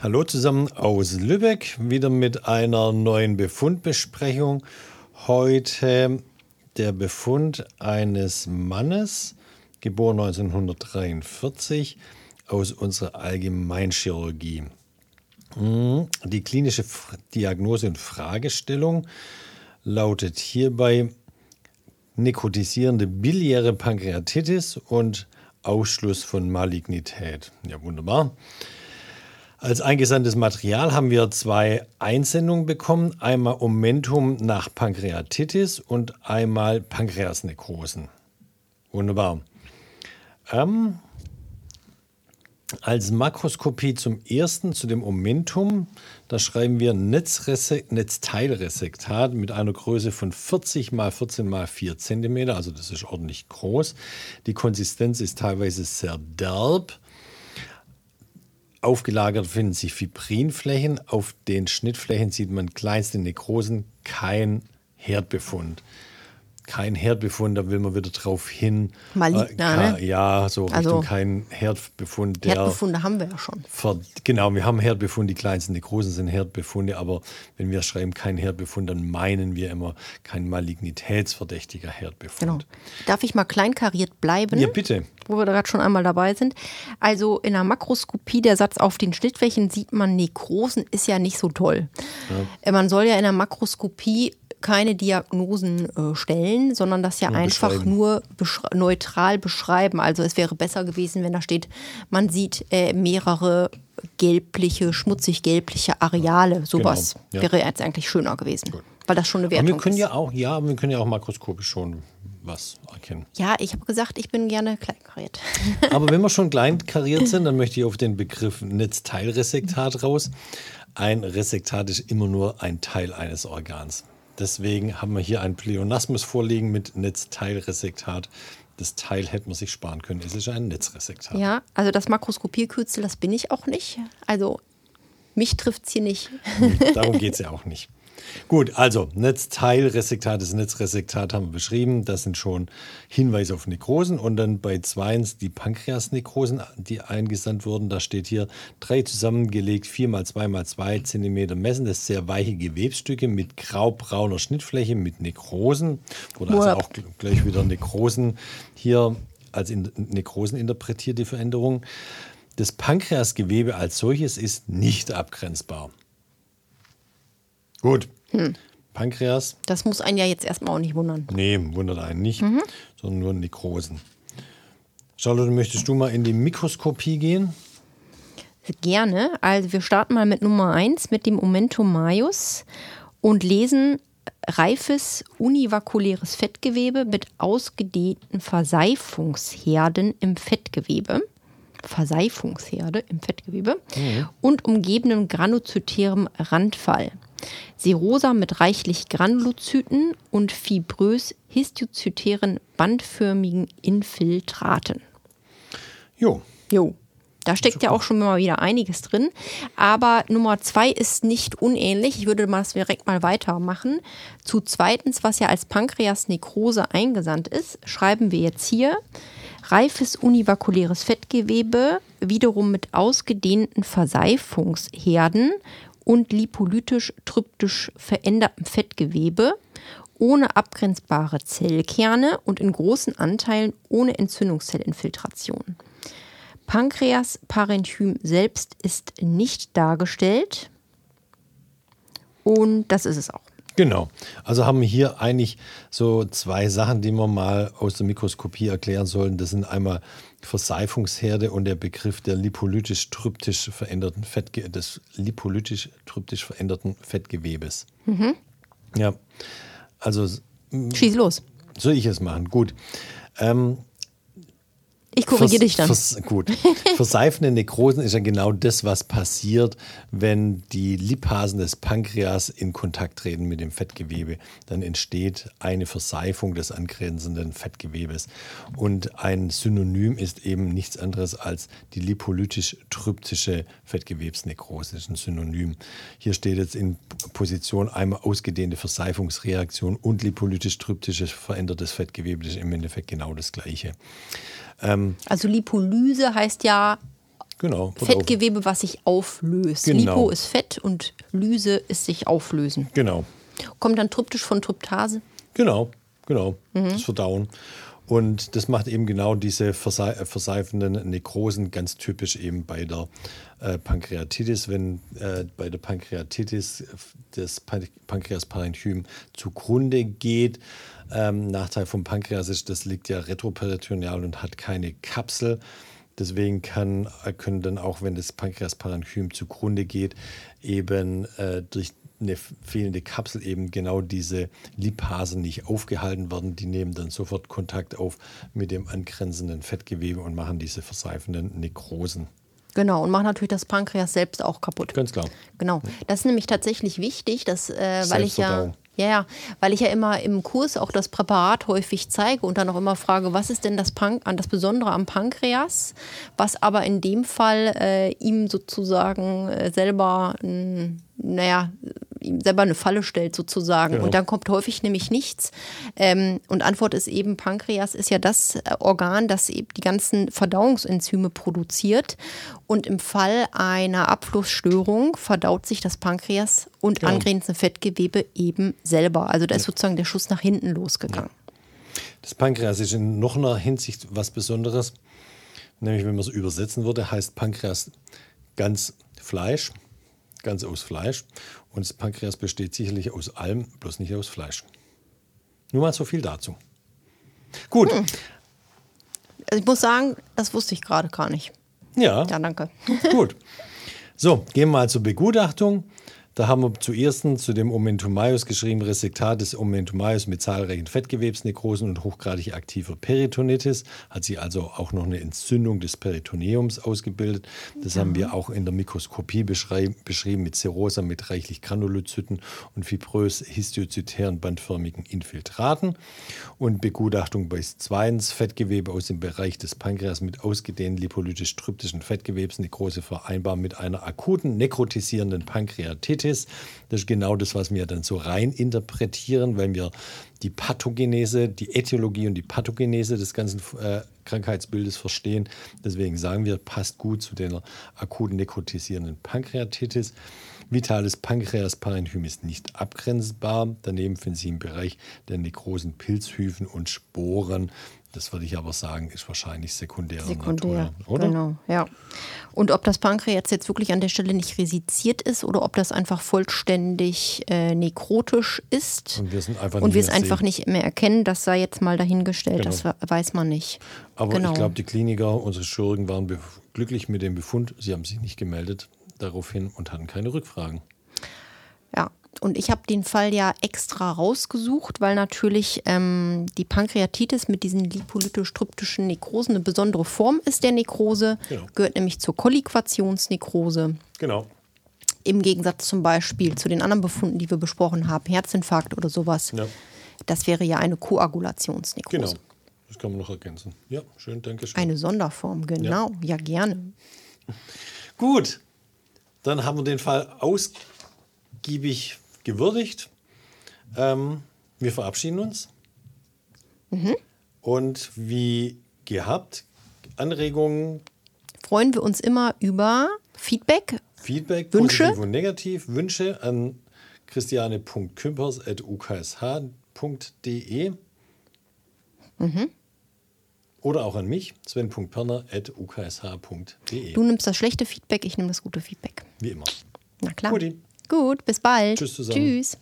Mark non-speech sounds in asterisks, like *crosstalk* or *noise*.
Hallo zusammen aus Lübeck, wieder mit einer neuen Befundbesprechung. Heute der Befund eines Mannes, geboren 1943, aus unserer Allgemeinchirurgie. Hm, die klinische Diagnose und Fragestellung lautet hierbei nekrotisierende biliäre Pankreatitis und Ausschluss von Malignität. Ja, wunderbar. Als eingesandtes Material haben wir zwei Einsendungen bekommen. Einmal Momentum nach Pankreatitis und einmal Pankreasnekrosen. Wunderbar. Ähm, als Makroskopie zum ersten, zu dem Momentum, da schreiben wir Netzteilresektat mit einer Größe von 40 mal 14 mal 4 cm, also das ist ordentlich groß. Die Konsistenz ist teilweise sehr derb. Aufgelagert finden sich Fibrinflächen. Auf den Schnittflächen sieht man kleinste Nekrosen, kein Herdbefund kein Herdbefund, da will man wieder drauf hin. Maligner, äh, ne? Ja, so also, Richtung kein Herdbefund. Der Herdbefunde haben wir ja schon. genau, wir haben Herdbefunde, die kleinsten, die großen sind Herdbefunde, aber wenn wir schreiben kein Herdbefund, dann meinen wir immer kein malignitätsverdächtiger Herdbefund. Genau. Darf ich mal kleinkariert bleiben? Ja, bitte. Wo wir gerade schon einmal dabei sind. Also in der Makroskopie, der Satz auf den Schnittflächen sieht man Nekrosen, ist ja nicht so toll. Ja. Man soll ja in der Makroskopie keine Diagnosen äh, stellen, sondern das ja, ja einfach nur besch neutral beschreiben. Also es wäre besser gewesen, wenn da steht, man sieht äh, mehrere gelbliche, schmutzig-gelbliche Areale. Sowas genau, ja. wäre jetzt eigentlich schöner gewesen. Gut. Weil das schon eine Wertung aber wir können ist. Ja, auch, ja, wir können ja auch makroskopisch schon was erkennen. Ja, ich habe gesagt, ich bin gerne kleinkariert. *laughs* aber wenn wir schon kleinkariert sind, dann möchte ich auf den Begriff Netzteilresektat raus. Ein Resektat ist immer nur ein Teil eines Organs. Deswegen haben wir hier ein Pleonasmus vorliegen mit Netzteilresektat. Das Teil hätte man sich sparen können. Es ist ein Netzresektat. Ja, also das Makroskopierkürzel, das bin ich auch nicht. Also mich trifft es hier nicht. Darum geht es ja auch nicht. Gut, also Netzteilresektat, das Netzresektat haben wir beschrieben. Das sind schon Hinweise auf Nekrosen. Und dann bei zweitens die Pankreasnekrosen, die eingesandt wurden. Da steht hier drei zusammengelegt, 4 mal 2 mal 2 cm messen. Das sind sehr weiche Gewebsstücke mit graubrauner Schnittfläche mit Nekrosen. Oder also auch gleich wieder Nekrosen hier als Nekrosen interpretiert, die Veränderung. Das Pankreasgewebe als solches ist nicht abgrenzbar. Gut. Hm. Pankreas. Das muss einen ja jetzt erstmal auch nicht wundern. Nee, wundert einen nicht, mhm. sondern nur Nekrosen. Charlotte, möchtest du mal in die Mikroskopie gehen? Gerne. Also wir starten mal mit Nummer 1, mit dem Momentum Maius und lesen reifes univakuläres Fettgewebe mit ausgedehnten Verseifungsherden im Fettgewebe. Verseifungsherde im Fettgewebe mhm. und umgebenem granulozytärem Randfall. Serosa mit reichlich Granulozyten und fibrös histiozytären bandförmigen Infiltraten. Jo. Jo. Da steckt ja auch schon mal wieder einiges drin. Aber Nummer zwei ist nicht unähnlich. Ich würde das direkt mal weitermachen. Zu zweitens, was ja als Pankreasnekrose eingesandt ist, schreiben wir jetzt hier reifes univakuläres Fettgewebe, wiederum mit ausgedehnten Verseifungsherden und lipolytisch-tryptisch verändertem Fettgewebe, ohne abgrenzbare Zellkerne und in großen Anteilen ohne Entzündungszellinfiltration. Pankreasparenchym selbst ist nicht dargestellt und das ist es auch. Genau. Also haben wir hier eigentlich so zwei Sachen, die wir mal aus der Mikroskopie erklären sollen. Das sind einmal Verseifungsherde und der Begriff der lipolytisch-tryptisch veränderten Fettge des lipolytisch-tryptisch veränderten Fettgewebes. Mhm. Ja. Also schieß los. Soll ich es machen? Gut. Ähm, Ich korrigiere dich dann. Vers, gut. *laughs* Verseifende Nekrosen ist ja genau das, was passiert, wenn die Lipasen des Pankreas in Kontakt treten mit dem Fettgewebe. Dann entsteht eine Verseifung des angrenzenden Fettgewebes. Und ein Synonym ist eben nichts anderes als die lipolytisch-tryptische Fettgewebsnekrose. Das ist ein Synonym. Hier steht jetzt in Position einmal ausgedehnte Verseifungsreaktion und lipolytisch-tryptisches verändertes Fettgewebe. Das ist im Endeffekt genau das Gleiche. Ähm, also Lipolyse heißt ja genau, Fettgewebe, was sich auflöst. Genau. Lipo ist Fett und Lyse ist sich auflösen. Genau. Kommt dann tryptisch von Tryptase? Genau, genau. Mhm. Das Verdauen. Und das macht eben genau diese verseifenden Nekrosen ganz typisch eben bei der äh, Pankreatitis. Wenn äh, bei der Pankreatitis das Pankreasparenchym zugrunde geht, ähm, Nachteil vom Pankreas ist, das liegt ja retroperitoneal und hat keine Kapsel. Deswegen kann, können dann auch, wenn das Pankreasparenchym zugrunde geht, eben äh, durch eine fehlende Kapsel eben genau diese Lipasen nicht aufgehalten werden. Die nehmen dann sofort Kontakt auf mit dem angrenzenden Fettgewebe und machen diese verseifenden Nekrosen. Genau, und machen natürlich das Pankreas selbst auch kaputt. Ganz klar. Genau. Das ist nämlich tatsächlich wichtig, dass, äh, weil ich ja. Ja, ja, weil ich ja immer im Kurs auch das Präparat häufig zeige und dann auch immer frage, was ist denn das, Pan das Besondere am Pankreas, was aber in dem Fall äh, ihm sozusagen äh, selber, naja, ihm selber eine Falle stellt sozusagen. Genau. Und dann kommt häufig nämlich nichts. Ähm, und Antwort ist eben, Pankreas ist ja das äh, Organ, das eben die ganzen Verdauungsenzyme produziert. Und im Fall einer Abflussstörung verdaut sich das Pankreas und genau. angrenzende Fettgewebe eben selber. Also da ist sozusagen der Schuss nach hinten losgegangen. Ja. Das Pankreas ist in noch einer Hinsicht was Besonderes. Nämlich, wenn man es übersetzen würde, heißt Pankreas ganz Fleisch, ganz aus Fleisch. Und das Pankreas besteht sicherlich aus allem, bloß nicht aus Fleisch. Nur mal so viel dazu. Gut. Hm. Also ich muss sagen, das wusste ich gerade gar nicht. Ja. Ja, danke. Gut. So, gehen wir mal zur Begutachtung. Da haben wir zuerst zu dem Omentumaius geschrieben, Resektat des Omentumaius mit zahlreichen Fettgewebsnekrosen und hochgradig aktiver Peritonitis. Hat sich also auch noch eine Entzündung des Peritoneums ausgebildet. Das ja. haben wir auch in der Mikroskopie beschrieben mit Serosa mit reichlich Granulozyten und fibrös histiozytären bandförmigen Infiltraten. Und Begutachtung bei zweitens Fettgewebe aus dem Bereich des Pankreas mit ausgedehnten lipolytisch-tryptischen Fettgewebsnekrose vereinbar mit einer akuten nekrotisierenden Pankreatitis Diabetes. Das ist genau das, was wir dann so rein interpretieren, weil wir die Pathogenese, die Äthiologie und die Pathogenese des ganzen äh, Krankheitsbildes verstehen. Deswegen sagen wir, passt gut zu der akuten nekrotisierenden Pankreatitis. Vitales Pankreasparenchym ist nicht abgrenzbar. Daneben finden Sie im Bereich der nekrosen Pilzhyphen und Sporen das würde ich aber sagen, ist wahrscheinlich sekundär. Sekundär, Natur, oder? Genau, ja. Und ob das Pankreas jetzt wirklich an der Stelle nicht resiziert ist oder ob das einfach vollständig äh, nekrotisch ist und wir, sind einfach und wir es einfach nicht mehr erkennen, das sei jetzt mal dahingestellt, genau. das weiß man nicht. Aber genau. ich glaube, die Kliniker, unsere Chirurgen waren glücklich mit dem Befund. Sie haben sich nicht gemeldet daraufhin und hatten keine Rückfragen. Ja, und ich habe den Fall ja extra rausgesucht, weil natürlich ähm, die Pankreatitis mit diesen lipolytostriptischen Nekrosen eine besondere Form ist der Nekrose, genau. gehört nämlich zur Kolliquationsnekrose. Genau. Im Gegensatz zum Beispiel zu den anderen Befunden, die wir besprochen haben, Herzinfarkt oder sowas. Ja. Das wäre ja eine Koagulationsnekrose. Genau, das kann man noch ergänzen. Ja, schön, danke schön. Eine Sonderform, genau. Ja, ja gerne. Gut, dann haben wir den Fall ausgiebig gewürdigt. Ähm, wir verabschieden uns. Mhm. Und wie gehabt, Anregungen. Freuen wir uns immer über Feedback. Feedback, Wünsche. positiv und negativ. Wünsche an christiane.kümpers.uksh.de. Mhm. Oder auch an mich, sven.perner.uksh.de. Du nimmst das schlechte Feedback, ich nehme das gute Feedback. Wie immer. Na klar. Guti. Gut, bis bald. Tschüss zusammen. Tschüss.